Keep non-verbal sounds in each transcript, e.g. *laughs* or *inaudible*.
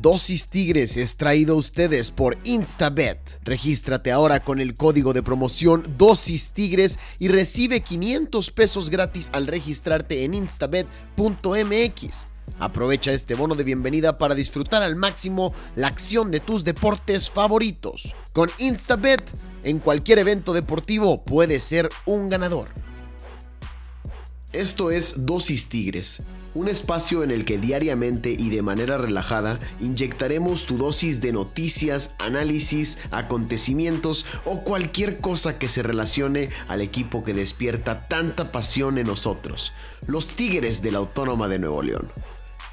Dosis Tigres es traído a ustedes por Instabet. Regístrate ahora con el código de promoción Dosis Tigres y recibe 500 pesos gratis al registrarte en instabet.mx. Aprovecha este bono de bienvenida para disfrutar al máximo la acción de tus deportes favoritos. Con Instabet, en cualquier evento deportivo puedes ser un ganador. Esto es Dosis Tigres, un espacio en el que diariamente y de manera relajada inyectaremos tu dosis de noticias, análisis, acontecimientos o cualquier cosa que se relacione al equipo que despierta tanta pasión en nosotros, los Tigres de la Autónoma de Nuevo León.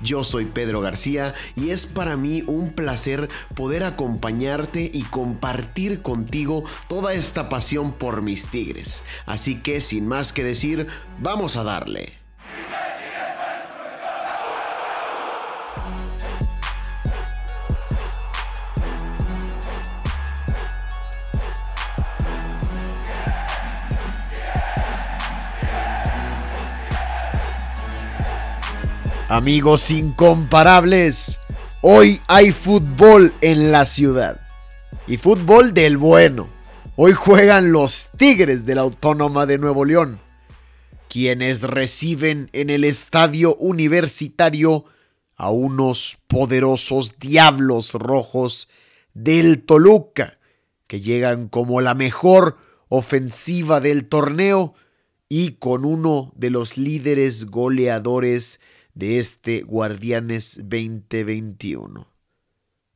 Yo soy Pedro García y es para mí un placer poder acompañarte y compartir contigo toda esta pasión por mis tigres. Así que sin más que decir, vamos a darle. Amigos incomparables, hoy hay fútbol en la ciudad. Y fútbol del bueno. Hoy juegan los Tigres de la Autónoma de Nuevo León, quienes reciben en el estadio universitario a unos poderosos diablos rojos del Toluca, que llegan como la mejor ofensiva del torneo y con uno de los líderes goleadores de este Guardianes 2021.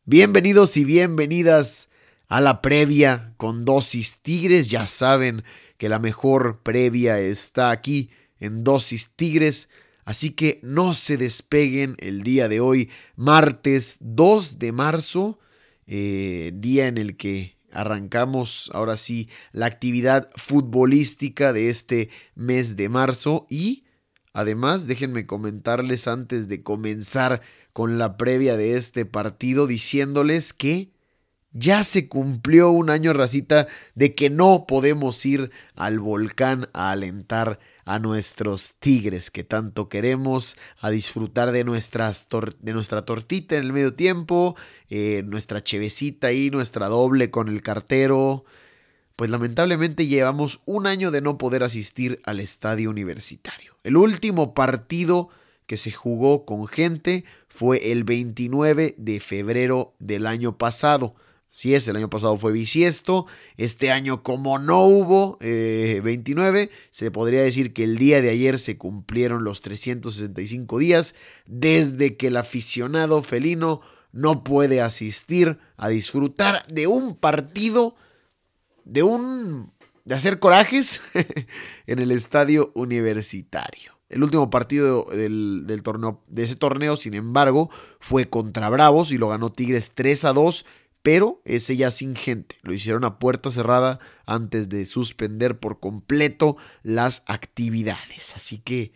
Bienvenidos y bienvenidas a la previa con dosis Tigres. Ya saben que la mejor previa está aquí en dosis Tigres. Así que no se despeguen el día de hoy, martes 2 de marzo, eh, día en el que arrancamos ahora sí la actividad futbolística de este mes de marzo. Y Además, déjenme comentarles antes de comenzar con la previa de este partido diciéndoles que ya se cumplió un año racita de que no podemos ir al volcán a alentar a nuestros tigres que tanto queremos, a disfrutar de, nuestras de nuestra tortita en el medio tiempo, eh, nuestra chevecita ahí, nuestra doble con el cartero, pues lamentablemente llevamos un año de no poder asistir al estadio universitario. El último partido que se jugó con gente fue el 29 de febrero del año pasado. Si es, el año pasado fue bisiesto. Este año, como no hubo 29, eh, se podría decir que el día de ayer se cumplieron los 365 días desde que el aficionado felino no puede asistir a disfrutar de un partido de un de hacer corajes *laughs* en el estadio universitario. El último partido del, torneo, de ese torneo, sin embargo, fue contra Bravos y lo ganó Tigres 3 a 2, pero ese ya sin gente. Lo hicieron a puerta cerrada antes de suspender por completo las actividades. Así que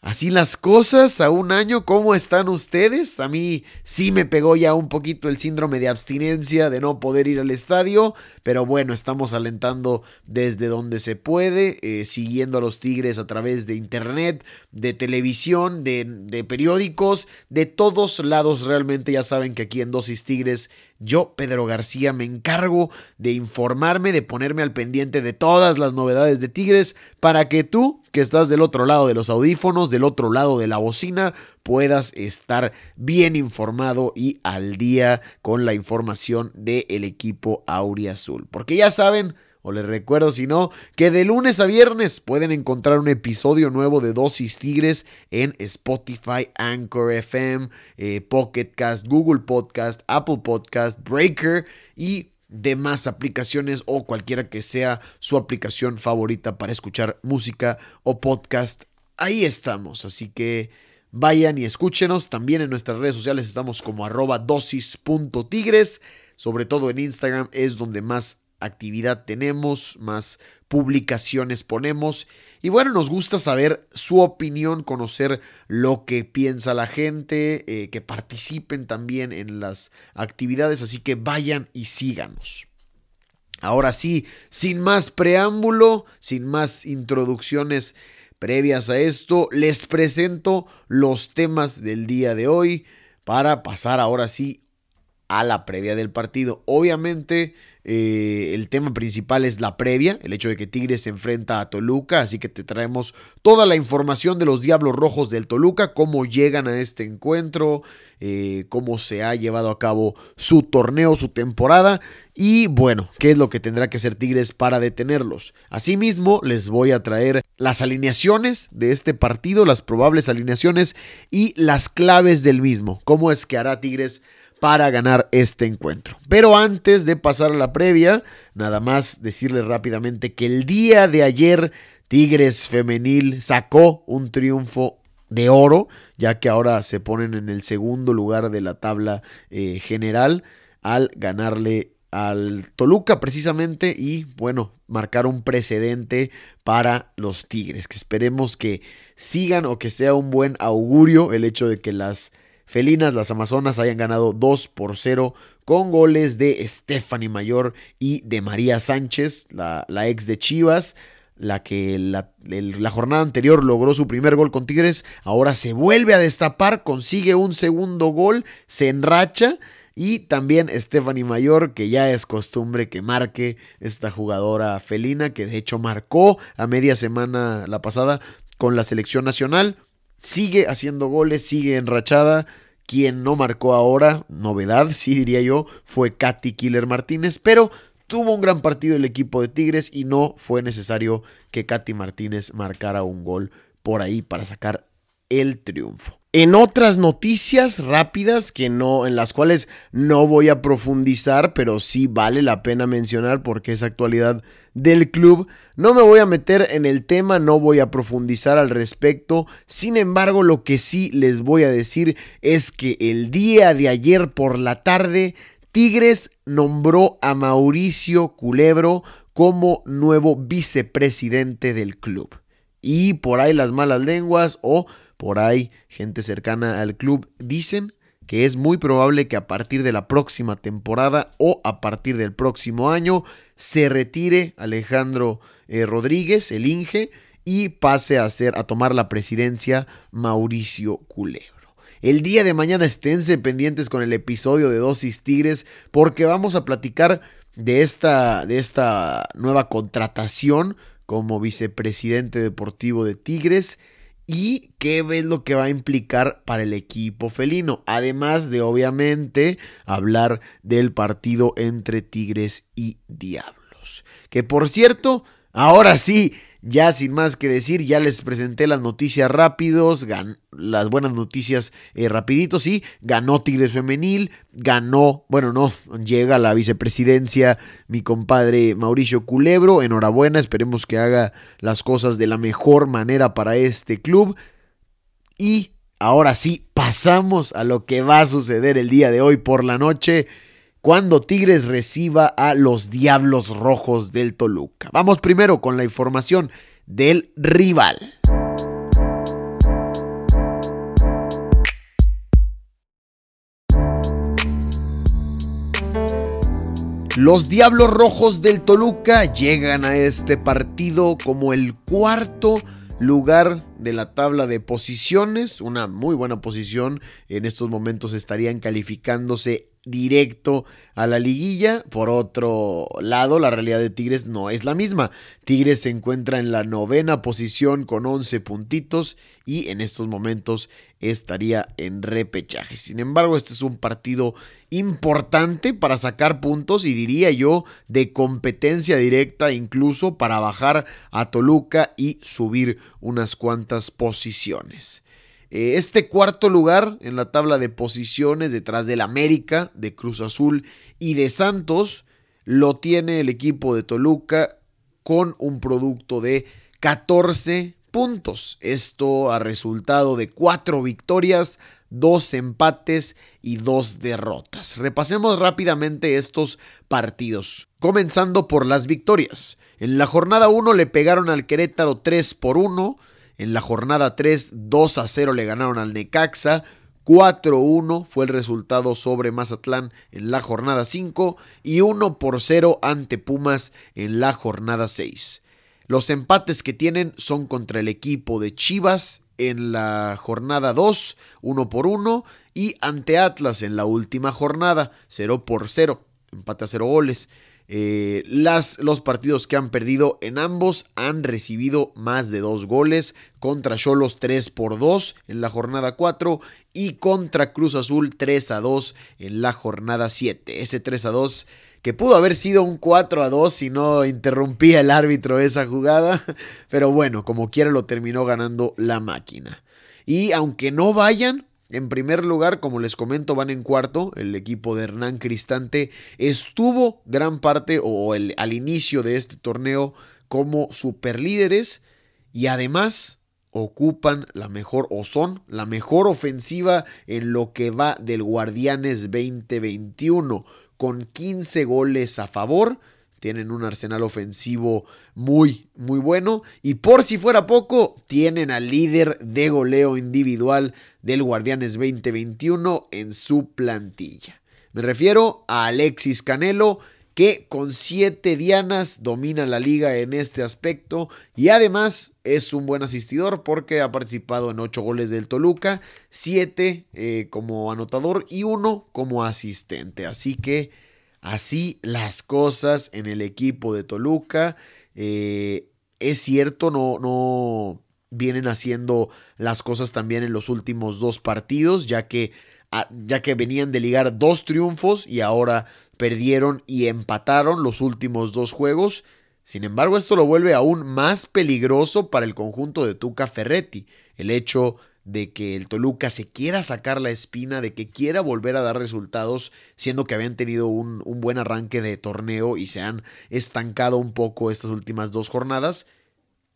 Así las cosas a un año, ¿cómo están ustedes? A mí sí me pegó ya un poquito el síndrome de abstinencia de no poder ir al estadio, pero bueno, estamos alentando desde donde se puede, eh, siguiendo a los Tigres a través de internet, de televisión, de, de periódicos, de todos lados. Realmente ya saben que aquí en Dosis Tigres yo, Pedro García, me encargo de informarme, de ponerme al pendiente de todas las novedades de Tigres para que tú, que estás del otro lado de los audífonos, del otro lado de la bocina, puedas estar bien informado y al día con la información del equipo Auriazul. Porque ya saben, o les recuerdo si no, que de lunes a viernes pueden encontrar un episodio nuevo de Dosis Tigres en Spotify, Anchor FM, eh, Pocket Cast, Google Podcast, Apple Podcast, Breaker y demás aplicaciones o cualquiera que sea su aplicación favorita para escuchar música o podcast. Ahí estamos, así que vayan y escúchenos. También en nuestras redes sociales estamos como arroba dosis.tigres. Sobre todo en Instagram es donde más actividad tenemos, más publicaciones ponemos. Y bueno, nos gusta saber su opinión, conocer lo que piensa la gente, eh, que participen también en las actividades, así que vayan y síganos. Ahora sí, sin más preámbulo, sin más introducciones previas a esto, les presento los temas del día de hoy. para pasar ahora sí a la previa del partido. Obviamente eh, el tema principal es la previa, el hecho de que Tigres se enfrenta a Toluca, así que te traemos toda la información de los Diablos Rojos del Toluca, cómo llegan a este encuentro, eh, cómo se ha llevado a cabo su torneo, su temporada y bueno, qué es lo que tendrá que hacer Tigres para detenerlos. Asimismo, les voy a traer las alineaciones de este partido, las probables alineaciones y las claves del mismo, cómo es que hará Tigres para ganar este encuentro. Pero antes de pasar a la previa, nada más decirles rápidamente que el día de ayer Tigres Femenil sacó un triunfo de oro, ya que ahora se ponen en el segundo lugar de la tabla eh, general al ganarle al Toluca precisamente y bueno, marcar un precedente para los Tigres, que esperemos que sigan o que sea un buen augurio el hecho de que las felinas, las Amazonas, hayan ganado 2 por 0 con goles de Stephanie Mayor y de María Sánchez, la, ex de Chivas la que la, la, jornada anterior logró su primer gol con Tigres, ahora se vuelve a destapar, consigue un segundo gol, se enracha y también Stephanie Mayor, que ya es costumbre que marque esta jugadora felina, que de hecho marcó a media semana la pasada con la selección nacional sigue haciendo goles, sigue enrachada. Quien no marcó ahora, novedad, sí diría yo, fue Katy Killer Martínez, pero tuvo un gran partido el equipo de Tigres y no fue necesario que Katy Martínez marcara un gol por ahí para sacar el triunfo. En otras noticias rápidas que no en las cuales no voy a profundizar, pero sí vale la pena mencionar porque es actualidad del club, no me voy a meter en el tema, no voy a profundizar al respecto. Sin embargo, lo que sí les voy a decir es que el día de ayer por la tarde Tigres nombró a Mauricio Culebro como nuevo vicepresidente del club. Y por ahí las malas lenguas o por ahí gente cercana al club dicen que es muy probable que a partir de la próxima temporada o a partir del próximo año se retire Alejandro eh, Rodríguez, el Inge, y pase a, ser, a tomar la presidencia Mauricio Culebro. El día de mañana esténse pendientes con el episodio de Dosis Tigres porque vamos a platicar de esta, de esta nueva contratación como vicepresidente deportivo de Tigres y qué es lo que va a implicar para el equipo felino. Además de, obviamente, hablar del partido entre Tigres y Diablos. Que por cierto, ahora sí, ya sin más que decir, ya les presenté las noticias rápidos, las buenas noticias eh, rapiditos, sí, ganó Tigres Femenil, ganó, bueno, no, llega la vicepresidencia mi compadre Mauricio Culebro, enhorabuena, esperemos que haga las cosas de la mejor manera para este club. Y ahora sí, pasamos a lo que va a suceder el día de hoy por la noche cuando Tigres reciba a los Diablos Rojos del Toluca. Vamos primero con la información del rival. Los Diablos Rojos del Toluca llegan a este partido como el cuarto lugar de la tabla de posiciones, una muy buena posición. En estos momentos estarían calificándose directo a la liguilla. Por otro lado, la realidad de Tigres no es la misma. Tigres se encuentra en la novena posición con 11 puntitos y en estos momentos estaría en repechaje. Sin embargo, este es un partido importante para sacar puntos y diría yo de competencia directa incluso para bajar a Toluca y subir unas cuantas posiciones. Eh, este cuarto lugar en la tabla de posiciones detrás del América, de Cruz Azul y de Santos lo tiene el equipo de Toluca con un producto de 14 puntos. Esto ha resultado de 4 victorias, 2 empates y 2 derrotas. Repasemos rápidamente estos partidos, comenzando por las victorias. En la jornada 1 le pegaron al Querétaro 3 por 1. En la jornada 3, 2 a 0 le ganaron al Necaxa. 4-1 fue el resultado sobre Mazatlán en la jornada 5 y 1 por 0 ante Pumas en la jornada 6. Los empates que tienen son contra el equipo de Chivas en la jornada 2, 1 por 1, y ante Atlas en la última jornada, 0 por 0, empate a 0 goles. Eh, las, los partidos que han perdido en ambos han recibido más de dos goles. Contra Cholos 3 por 2 en la jornada 4 y contra Cruz Azul 3 a 2 en la jornada 7. Ese 3 a 2 que pudo haber sido un 4 a 2 si no interrumpía el árbitro esa jugada. *laughs* Pero bueno, como quiera lo terminó ganando la máquina. Y aunque no vayan, en primer lugar, como les comento, van en cuarto. El equipo de Hernán Cristante estuvo gran parte o el, al inicio de este torneo como superlíderes y además ocupan la mejor o son la mejor ofensiva en lo que va del Guardianes 2021 con 15 goles a favor tienen un arsenal ofensivo muy, muy bueno. Y por si fuera poco, tienen al líder de goleo individual del Guardianes 2021 en su plantilla. Me refiero a Alexis Canelo, que con siete dianas domina la liga en este aspecto y además es un buen asistidor porque ha participado en ocho goles del Toluca, siete eh, como anotador y uno como asistente. Así que así las cosas en el equipo de Toluca. Eh, es cierto, no, no vienen haciendo las cosas también en los últimos dos partidos, ya que, ah, ya que venían de ligar dos triunfos y ahora perdieron y empataron los últimos dos juegos. Sin embargo, esto lo vuelve aún más peligroso para el conjunto de Tuca Ferretti. El hecho de que el Toluca se quiera sacar la espina, de que quiera volver a dar resultados, siendo que habían tenido un, un, buen arranque de torneo y se han estancado un poco estas últimas dos jornadas.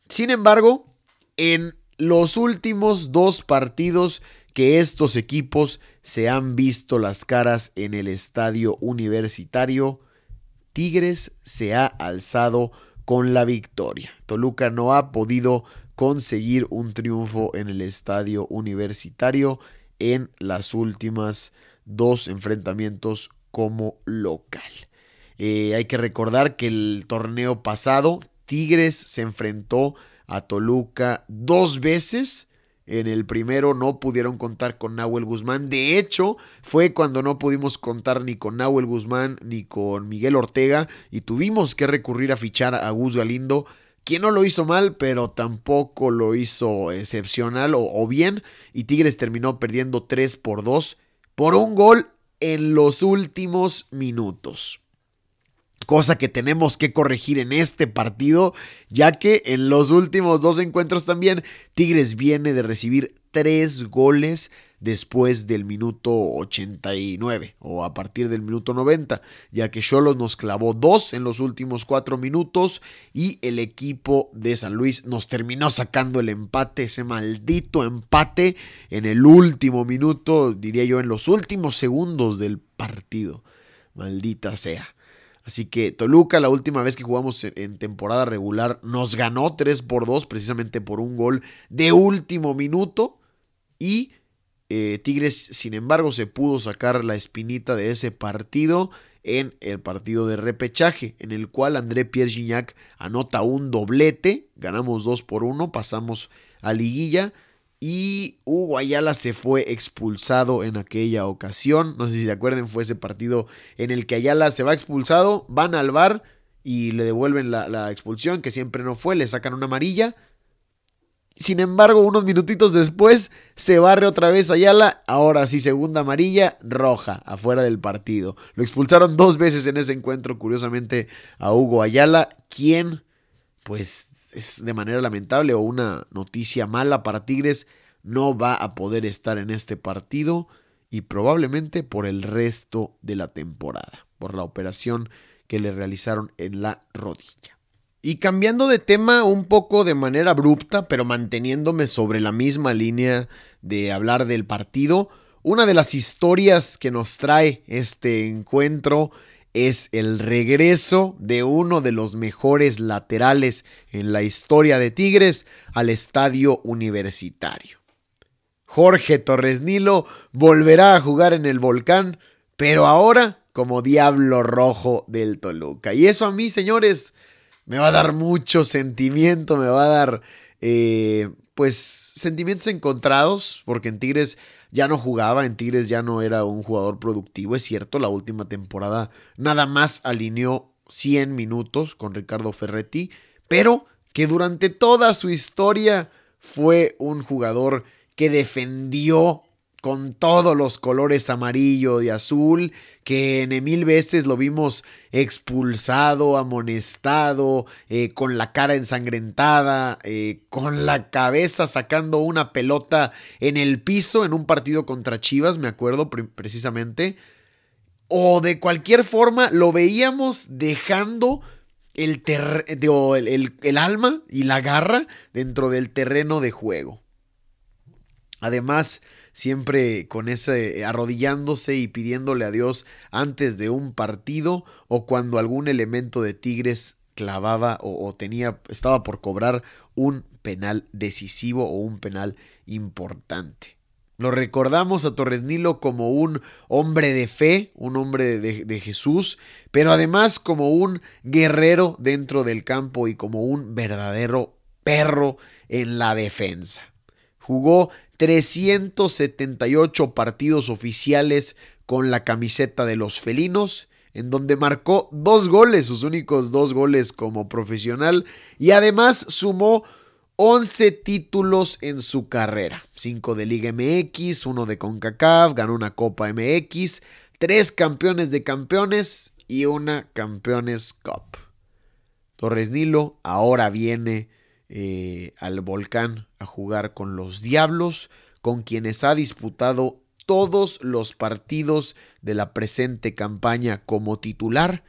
Sin embargo, en los últimos dos partidos que estos equipos se han visto las caras en el estadio universitario, Tigres se ha alzado con la victoria. Toluca no ha podido conseguir un triunfo en el estadio universitario en las últimas dos enfrentamientos como local. Eh, hay que recordar que el torneo pasado Tigres se enfrentó a Toluca dos veces. En el primero no pudieron contar con Nahuel Guzmán. De hecho, fue cuando no pudimos contar ni con Nahuel Guzmán ni con Miguel Ortega y tuvimos que recurrir a fichar a Gus Galindo quien no lo hizo mal, pero tampoco lo hizo excepcional o, bien. Y Tigres terminó perdiendo 3 por 2 por un gol en los últimos minutos. Cosa que tenemos que corregir en este partido, ya que en los últimos dos encuentros también Tigres viene de recibir tres goles después del minuto 89 o a partir del minuto 90, ya que Cholos nos clavó dos en los últimos cuatro minutos y el equipo de San Luis nos terminó sacando el empate, ese maldito empate en el último minuto, diría yo, en los últimos segundos del partido. Maldita sea. Así que Toluca, la última vez que jugamos en temporada regular, nos ganó 3 por 2, precisamente por un gol de último minuto. Y eh, Tigres, sin embargo, se pudo sacar la espinita de ese partido en el partido de repechaje, en el cual André Pierre Gignac anota un doblete, ganamos 2 por 1, pasamos a liguilla y Hugo Ayala se fue expulsado en aquella ocasión, no sé si se acuerdan, fue ese partido en el que Ayala se va expulsado, van al bar y le devuelven la, la expulsión, que siempre no fue, le sacan una amarilla, sin embargo, unos minutitos después se barre otra vez Ayala. Ahora sí, segunda amarilla, roja, afuera del partido. Lo expulsaron dos veces en ese encuentro, curiosamente, a Hugo Ayala, quien, pues, es de manera lamentable o una noticia mala para Tigres, no va a poder estar en este partido y probablemente por el resto de la temporada, por la operación que le realizaron en la rodilla. Y cambiando de tema un poco de manera abrupta, pero manteniéndome sobre la misma línea de hablar del partido, una de las historias que nos trae este encuentro es el regreso de uno de los mejores laterales en la historia de Tigres al estadio universitario. Jorge Torres Nilo volverá a jugar en el volcán, pero ahora como Diablo Rojo del Toluca. Y eso a mí, señores, me va a dar mucho sentimiento, me va a dar eh, pues sentimientos encontrados, porque en Tigres ya no jugaba, en Tigres ya no era un jugador productivo, es cierto, la última temporada nada más alineó 100 minutos con Ricardo Ferretti, pero que durante toda su historia fue un jugador que defendió con todos los colores amarillo y azul, que en mil veces lo vimos expulsado, amonestado, eh, con la cara ensangrentada, eh, con la cabeza sacando una pelota en el piso en un partido contra Chivas, me acuerdo precisamente. O de cualquier forma lo veíamos dejando el, el alma y la garra dentro del terreno de juego. Además, siempre con ese arrodillándose y pidiéndole a Dios antes de un partido o cuando algún elemento de Tigres clavaba o, tenía estaba por cobrar un penal decisivo o un penal importante. Lo recordamos a Torres Nilo como un hombre de fe, un hombre de, de, Jesús, pero además como un guerrero dentro del campo y como un verdadero perro en la defensa. Jugó 378 partidos oficiales con la camiseta de los felinos, en donde marcó dos goles, sus únicos dos goles como profesional, y además sumó 11 títulos en su carrera, 5 de Liga MX, 1 de CONCACAF, ganó una Copa MX, 3 campeones de campeones y una Campeones Cup. Torres Nilo ahora viene eh, al volcán a jugar con los Diablos, con quienes ha disputado todos los partidos de la presente campaña como titular.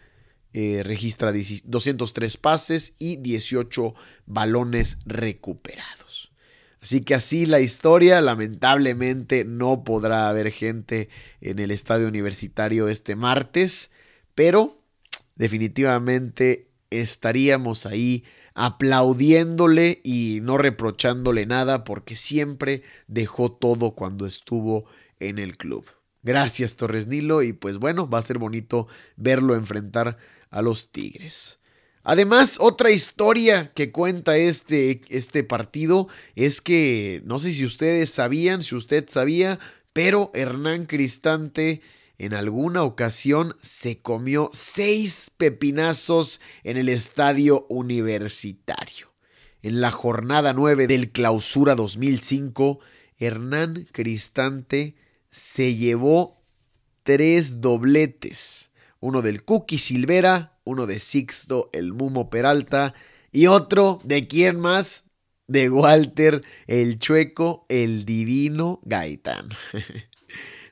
Eh, registra 203 pases y 18 balones recuperados. Así que así la historia, lamentablemente no podrá haber gente en el estadio universitario este martes, pero definitivamente estaríamos ahí aplaudiéndole y no reprochándole nada porque siempre dejó todo cuando estuvo en el club. Gracias Torres Nilo y pues bueno, va a ser bonito verlo enfrentar a los Tigres. Además, otra historia que cuenta este, este partido es que, no sé si ustedes sabían, si usted sabía, pero Hernán Cristante en alguna ocasión se comió seis pepinazos en el estadio universitario. En la jornada 9 del Clausura 2005, Hernán Cristante se llevó tres dobletes. Uno del Cookie Silvera, uno de Sixto el Mumo Peralta y otro de quién más? De Walter el Chueco el Divino Gaitán. *laughs*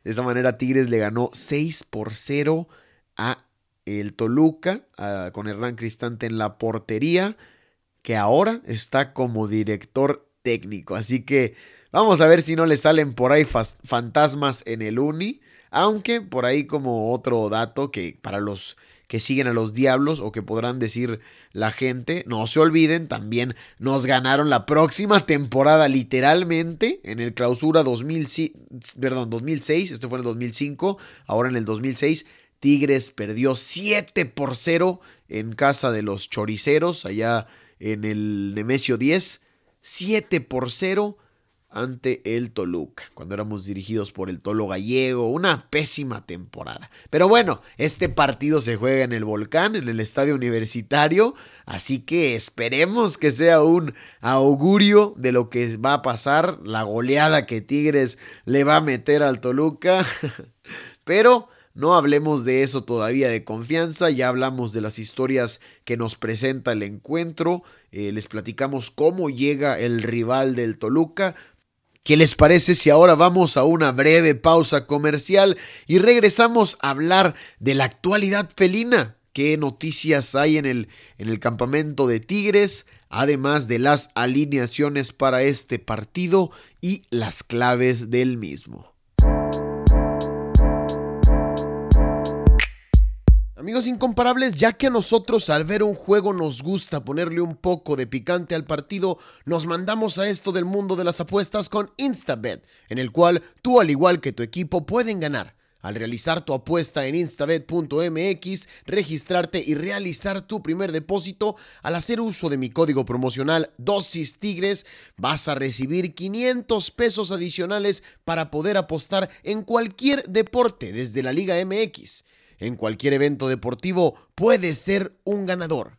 De esa manera Tigres le ganó 6 por 0 a el Toluca con Hernán Cristante en la portería, que ahora está como director técnico. Así que vamos a ver si no le salen por ahí fantasmas en el Uni. Aunque por ahí como otro dato que para los que siguen a los Diablos o que podrán decir la gente. No se olviden, también nos ganaron la próxima temporada literalmente en el clausura 2006, perdón, 2006, este fue en el 2005, ahora en el 2006. Tigres perdió 7 por 0 en casa de los choriceros, allá en el Nemesio 10. 7 por 0 ante el Toluca, cuando éramos dirigidos por el Tolo Gallego, una pésima temporada. Pero bueno, este partido se juega en el Volcán, en el estadio universitario, así que esperemos que sea un augurio de lo que va a pasar, la goleada que Tigres le va a meter al Toluca. *laughs* Pero no hablemos de eso todavía de confianza, ya hablamos de las historias que nos presenta el encuentro, eh, les platicamos cómo llega el rival del Toluca, ¿Qué les parece si ahora vamos a una breve pausa comercial y regresamos a hablar de la actualidad felina? ¿Qué noticias hay en el, en el campamento de Tigres? Además de las alineaciones para este partido y las claves del mismo. Amigos incomparables, ya que a nosotros al ver un juego nos gusta ponerle un poco de picante al partido, nos mandamos a esto del mundo de las apuestas con Instabet, en el cual tú al igual que tu equipo pueden ganar. Al realizar tu apuesta en instabet.mx, registrarte y realizar tu primer depósito, al hacer uso de mi código promocional Dosis Tigres, vas a recibir 500 pesos adicionales para poder apostar en cualquier deporte desde la Liga MX. En cualquier evento deportivo puedes ser un ganador.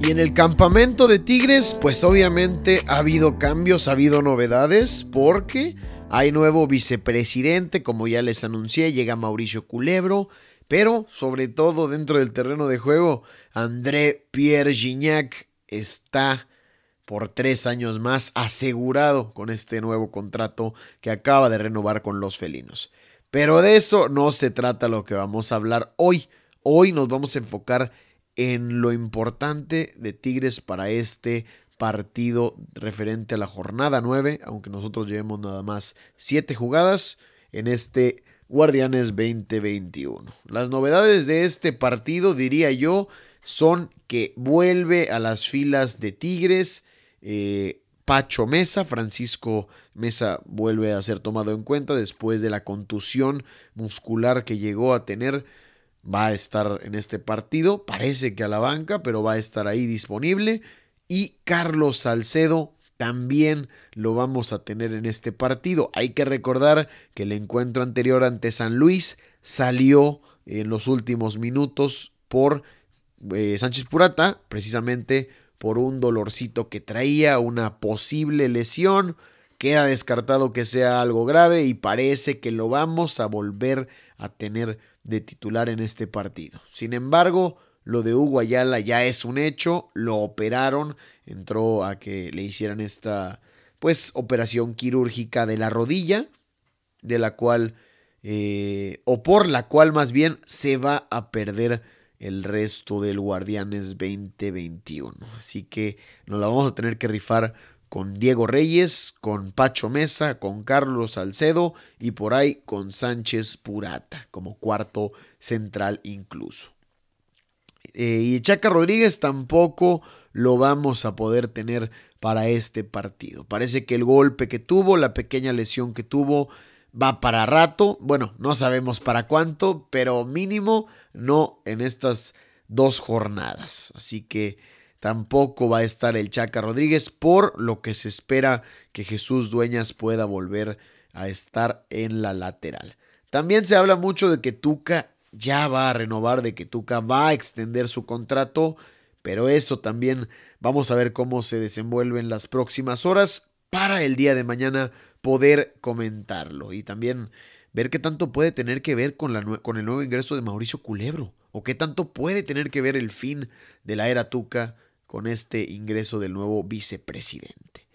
Y en el campamento de Tigres, pues obviamente ha habido cambios, ha habido novedades, porque hay nuevo vicepresidente, como ya les anuncié, llega Mauricio Culebro, pero sobre todo dentro del terreno de juego, André Pierre Gignac está por tres años más asegurado con este nuevo contrato que acaba de renovar con los felinos. Pero de eso no se trata lo que vamos a hablar hoy. Hoy nos vamos a enfocar en lo importante de Tigres para este partido referente a la jornada 9, aunque nosotros llevemos nada más 7 jugadas en este Guardianes 2021. Las novedades de este partido, diría yo, son que vuelve a las filas de Tigres. Eh, Pacho Mesa, Francisco Mesa vuelve a ser tomado en cuenta después de la contusión muscular que llegó a tener va a estar en este partido. Parece que a la banca, pero va a estar ahí disponible. Y Carlos Salcedo también lo vamos a tener en este partido. Hay que recordar que el encuentro anterior ante San Luis salió en los últimos minutos por eh, Sánchez Purata, precisamente por un dolorcito que traía, una posible lesión. Queda descartado que sea algo grave y parece que lo vamos a volver a tener de titular en este partido. Sin embargo, lo de Hugo Ayala ya es un hecho, lo operaron, entró a que le hicieran esta pues operación quirúrgica de la rodilla, de la cual eh, o por la cual más bien se va a perder el resto del Guardianes 2021. Así que nos la vamos a tener que rifar con Diego Reyes, con Pacho Mesa, con Carlos Salcedo y por ahí con Sánchez Purata como cuarto central incluso. Eh, y Chaca Rodríguez tampoco lo vamos a poder tener para este partido. Parece que el golpe que tuvo, la pequeña lesión que tuvo, va para rato. Bueno, no sabemos para cuánto, pero mínimo no en estas dos jornadas. Así que Tampoco va a estar el Chaca Rodríguez, por lo que se espera que Jesús Dueñas pueda volver a estar en la lateral. También se habla mucho de que Tuca ya va a renovar, de que Tuca va a extender su contrato, pero eso también vamos a ver cómo se desenvuelve en las próximas horas para el día de mañana poder comentarlo y también ver qué tanto puede tener que ver con, la, con el nuevo ingreso de Mauricio Culebro o qué tanto puede tener que ver el fin de la era Tuca con este ingreso del nuevo vicepresidente.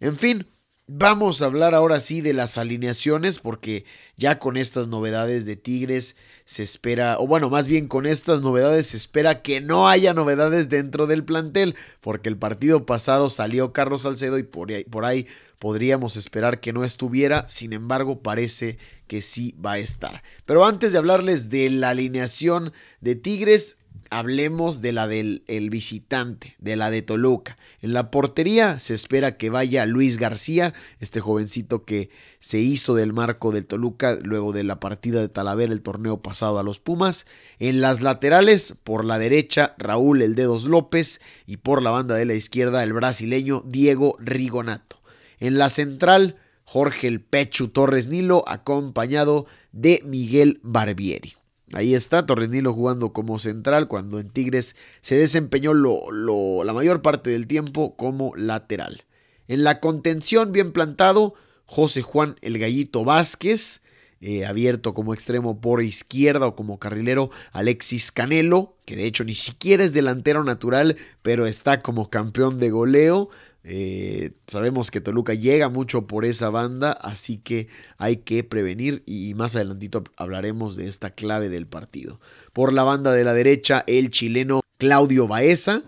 En fin, vamos a hablar ahora sí de las alineaciones porque ya con estas novedades de Tigres se espera, o bueno, más bien con estas novedades se espera que no haya novedades dentro del plantel porque el partido pasado salió Carlos Salcedo y por ahí, por ahí podríamos esperar que no estuviera, sin embargo parece que sí va a estar. Pero antes de hablarles de la alineación de Tigres, hablemos de la del visitante, de la de Toluca. En la portería se espera que vaya Luis García, este jovencito que se hizo del marco del Toluca luego de la partida de Talavera el torneo pasado a los Pumas. En las laterales, por la derecha, Raúl El Dedos López y por la banda de la izquierda, el brasileño Diego Rigonato. En la central, Jorge El Pechu Torres Nilo, acompañado de Miguel Barbieri. Ahí está Torres Nilo jugando como central cuando en Tigres se desempeñó la mayor parte del tiempo como lateral. En la contención bien plantado, José Juan El Gallito Vázquez, eh, abierto como extremo por izquierda o como carrilero Alexis Canelo, que de hecho ni siquiera es delantero natural, pero está como campeón de goleo. Eh, sabemos que Toluca llega mucho por esa banda, así que hay que prevenir y más adelantito hablaremos de esta clave del partido. Por la banda de la derecha, el chileno Claudio Baeza,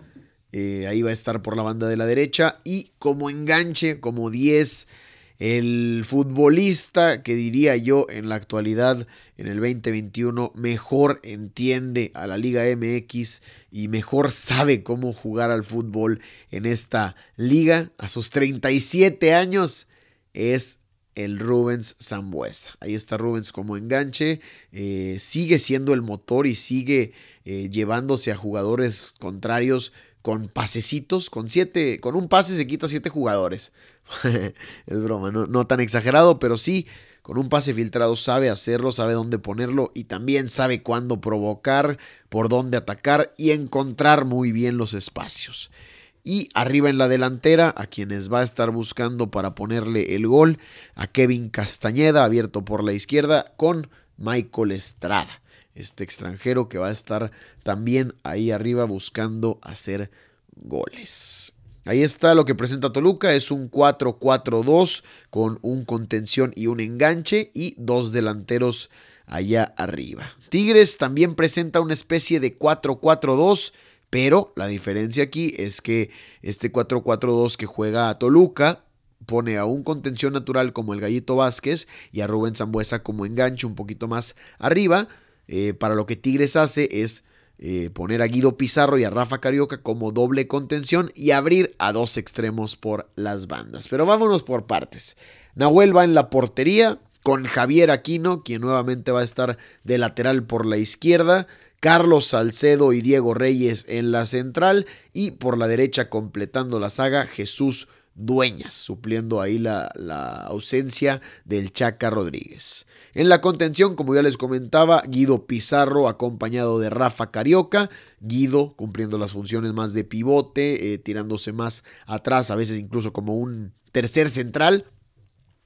eh, ahí va a estar por la banda de la derecha y como enganche, como 10, el futbolista que diría yo en la actualidad, en el 2021, mejor entiende a la Liga MX y mejor sabe cómo jugar al fútbol en esta liga a sus 37 años es el Rubens Zambuesa. Ahí está Rubens como enganche, eh, sigue siendo el motor y sigue eh, llevándose a jugadores contrarios con pasecitos, con siete, con un pase se quita siete jugadores. *laughs* es broma, no, no tan exagerado, pero sí, con un pase filtrado sabe hacerlo, sabe dónde ponerlo y también sabe cuándo provocar, por dónde atacar y encontrar muy bien los espacios. Y arriba en la delantera, a quienes va a estar buscando para ponerle el gol, a Kevin Castañeda, abierto por la izquierda, con Michael Estrada, este extranjero que va a estar también ahí arriba buscando hacer goles. Ahí está lo que presenta Toluca, es un 4-4-2 con un contención y un enganche y dos delanteros allá arriba. Tigres también presenta una especie de 4-4-2 pero la diferencia aquí es que este 4-4-2 que juega a Toluca pone a un contención natural como el Gallito Vázquez y a Rubén Zambuesa como enganche un poquito más arriba. Eh, para lo que Tigres hace es eh, poner a Guido Pizarro y a Rafa Carioca como doble contención y abrir a dos extremos por las bandas. Pero vámonos por partes. Nahuel va en la portería con Javier Aquino, quien nuevamente va a estar de lateral por la izquierda. Carlos Salcedo y Diego Reyes en la central y por la derecha completando la saga Jesús Dueñas, supliendo ahí la, ausencia del Chaca Rodríguez. En la contención, como ya les comentaba, Guido Pizarro acompañado de Rafa Carioca, Guido cumpliendo las funciones más de pivote, eh, tirándose más atrás, a veces incluso como un tercer central,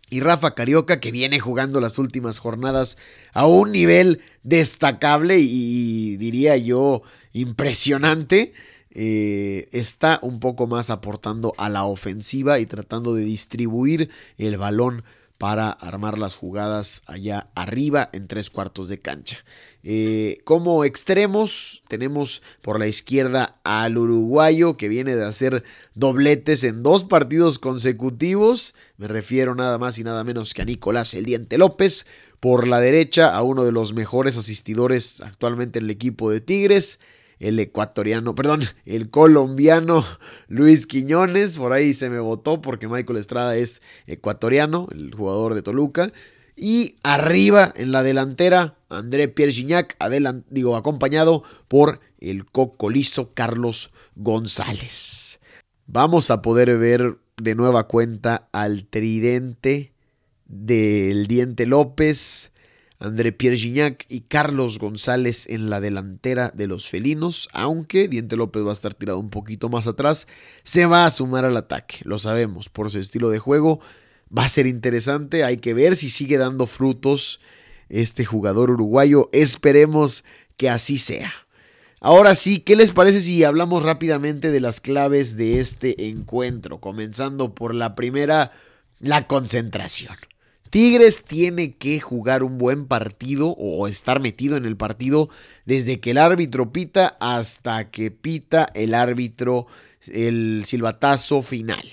y Rafa Carioca que viene jugando las últimas jornadas a un nivel destacable y diría yo impresionante. Eh, está un poco más aportando a la ofensiva y tratando de distribuir el balón para armar las jugadas allá arriba en tres cuartos de cancha. Eh, como extremos tenemos por la izquierda al uruguayo que viene de hacer dobletes en dos partidos consecutivos. Me refiero nada más y nada menos que a Nicolás El Diente López. Por la derecha a uno de los mejores asistidores actualmente en el equipo de Tigres el ecuatoriano, perdón, el colombiano Luis Quiñones, por ahí se me votó porque Michael Estrada es ecuatoriano, el jugador de Toluca. Y arriba en la delantera, André Pierre Gignac, digo, acompañado por el cocolizo Carlos González. Vamos a poder ver de nueva cuenta al tridente del Diente López, André Pierre Gignac y Carlos González en la delantera de los felinos, aunque Diente López va a estar tirado un poquito más atrás, se va a sumar al ataque, lo sabemos, por su estilo de juego, va a ser interesante, hay que ver si sigue dando frutos este jugador uruguayo, esperemos que así sea. Ahora sí, ¿qué les parece si hablamos rápidamente de las claves de este encuentro? Comenzando por la primera, la concentración. Tigres tiene que jugar un buen partido o estar metido en el partido desde que el árbitro pita hasta que pita el árbitro el silbatazo final.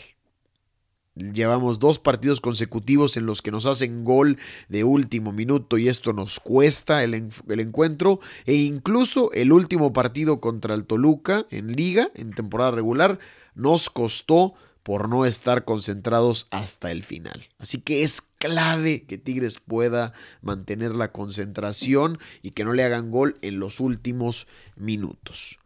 Llevamos dos partidos consecutivos en los que nos hacen gol de último minuto y esto nos cuesta el, encuentro. E incluso el último partido contra el Toluca en liga, en temporada regular, nos costó por no estar concentrados hasta el final. Así que es clave que Tigres pueda mantener la concentración y que no le hagan gol en los últimos minutos.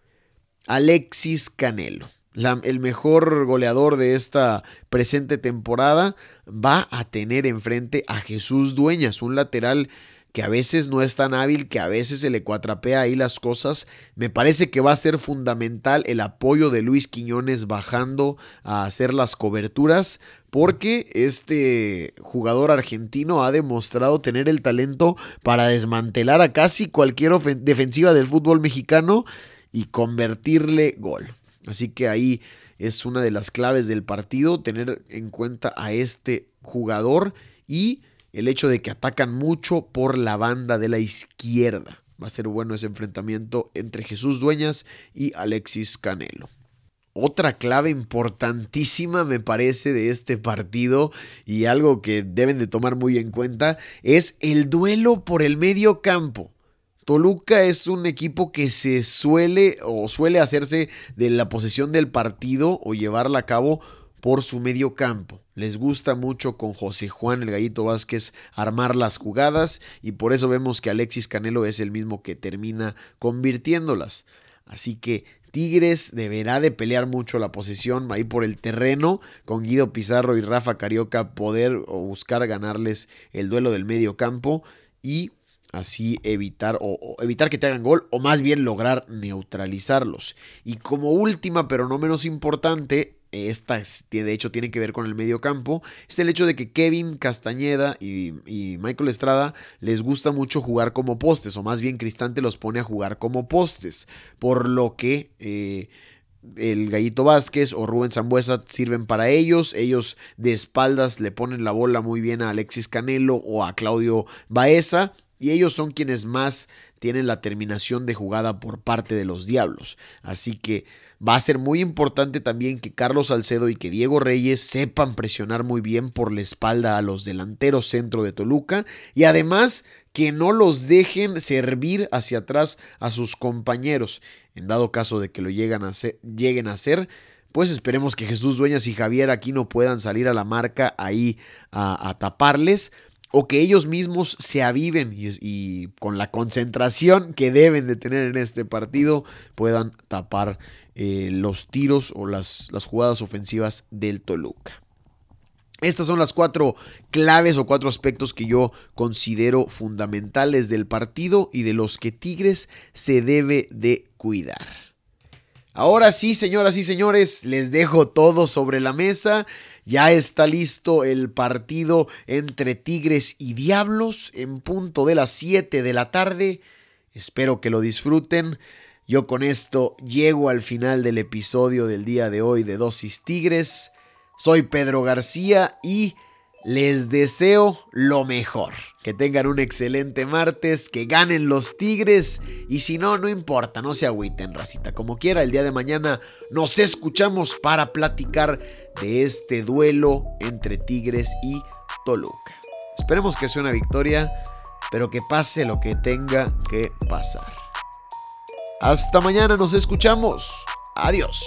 Alexis Canelo, el mejor goleador de esta presente temporada, va a tener enfrente a Jesús Dueñas, un lateral que a veces no es tan hábil, que a veces se le cuatrapea ahí las cosas. Me parece que va a ser fundamental el apoyo de Luis Quiñones bajando a hacer las coberturas, porque este jugador argentino ha demostrado tener el talento para desmantelar a casi cualquier defensiva del fútbol mexicano y convertirle gol. Así que ahí es una de las claves del partido, tener en cuenta a este jugador y el hecho de que atacan mucho por la banda de la izquierda. Va a ser bueno ese enfrentamiento entre Jesús Dueñas y Alexis Canelo. Otra clave importantísima me parece de este partido y algo que deben de tomar muy en cuenta es el duelo por el medio campo. Toluca es un equipo que se suele o suele hacerse de la posesión del partido o llevarla a cabo por su medio campo. Les gusta mucho con José Juan el Gallito Vázquez armar las jugadas y por eso vemos que Alexis Canelo es el mismo que termina convirtiéndolas. Así que Tigres deberá de pelear mucho la posición ahí por el terreno con Guido Pizarro y Rafa Carioca poder o buscar ganarles el duelo del medio campo y así evitar o, evitar que te hagan gol o más bien lograr neutralizarlos. Y como última pero no menos importante, esta de hecho tiene que ver con el medio campo, es el hecho de que Kevin Castañeda y, Michael Estrada les gusta mucho jugar como postes, o más bien Cristante los pone a jugar como postes, por lo que... Eh, el Gallito Vázquez o Rubén Zambuesa sirven para ellos. Ellos de espaldas le ponen la bola muy bien a Alexis Canelo o a Claudio Baeza. Y ellos son quienes más tienen la terminación de jugada por parte de los Diablos. Así que Va a ser muy importante también que Carlos Salcedo y que Diego Reyes sepan presionar muy bien por la espalda a los delanteros centro de Toluca y además que no los dejen servir hacia atrás a sus compañeros. En dado caso de que lo lleguen a hacer, pues esperemos que Jesús Dueñas y Javier aquí no puedan salir a la marca ahí a, taparles o que ellos mismos se aviven y, con la concentración que deben de tener en este partido puedan tapar eh, los tiros o las, las jugadas ofensivas del Toluca. Estas son las cuatro claves o cuatro aspectos que yo considero fundamentales del partido y de los que Tigres se debe de cuidar. Ahora sí, señoras y señores, les dejo todo sobre la mesa. Ya está listo el partido entre Tigres y Diablos en punto de las 7 de la tarde. Espero que lo disfruten. Yo con esto llego al final del episodio del día de hoy de Dosis Tigres. Soy Pedro García y les deseo lo mejor. Que tengan un excelente martes, que ganen los Tigres y si no, no importa, no se agüiten, racita. Como quiera, el día de mañana nos escuchamos para platicar de este duelo entre Tigres y Toluca. Esperemos que sea una victoria, pero que pase lo que tenga que pasar. Hasta mañana, nos escuchamos. Adiós.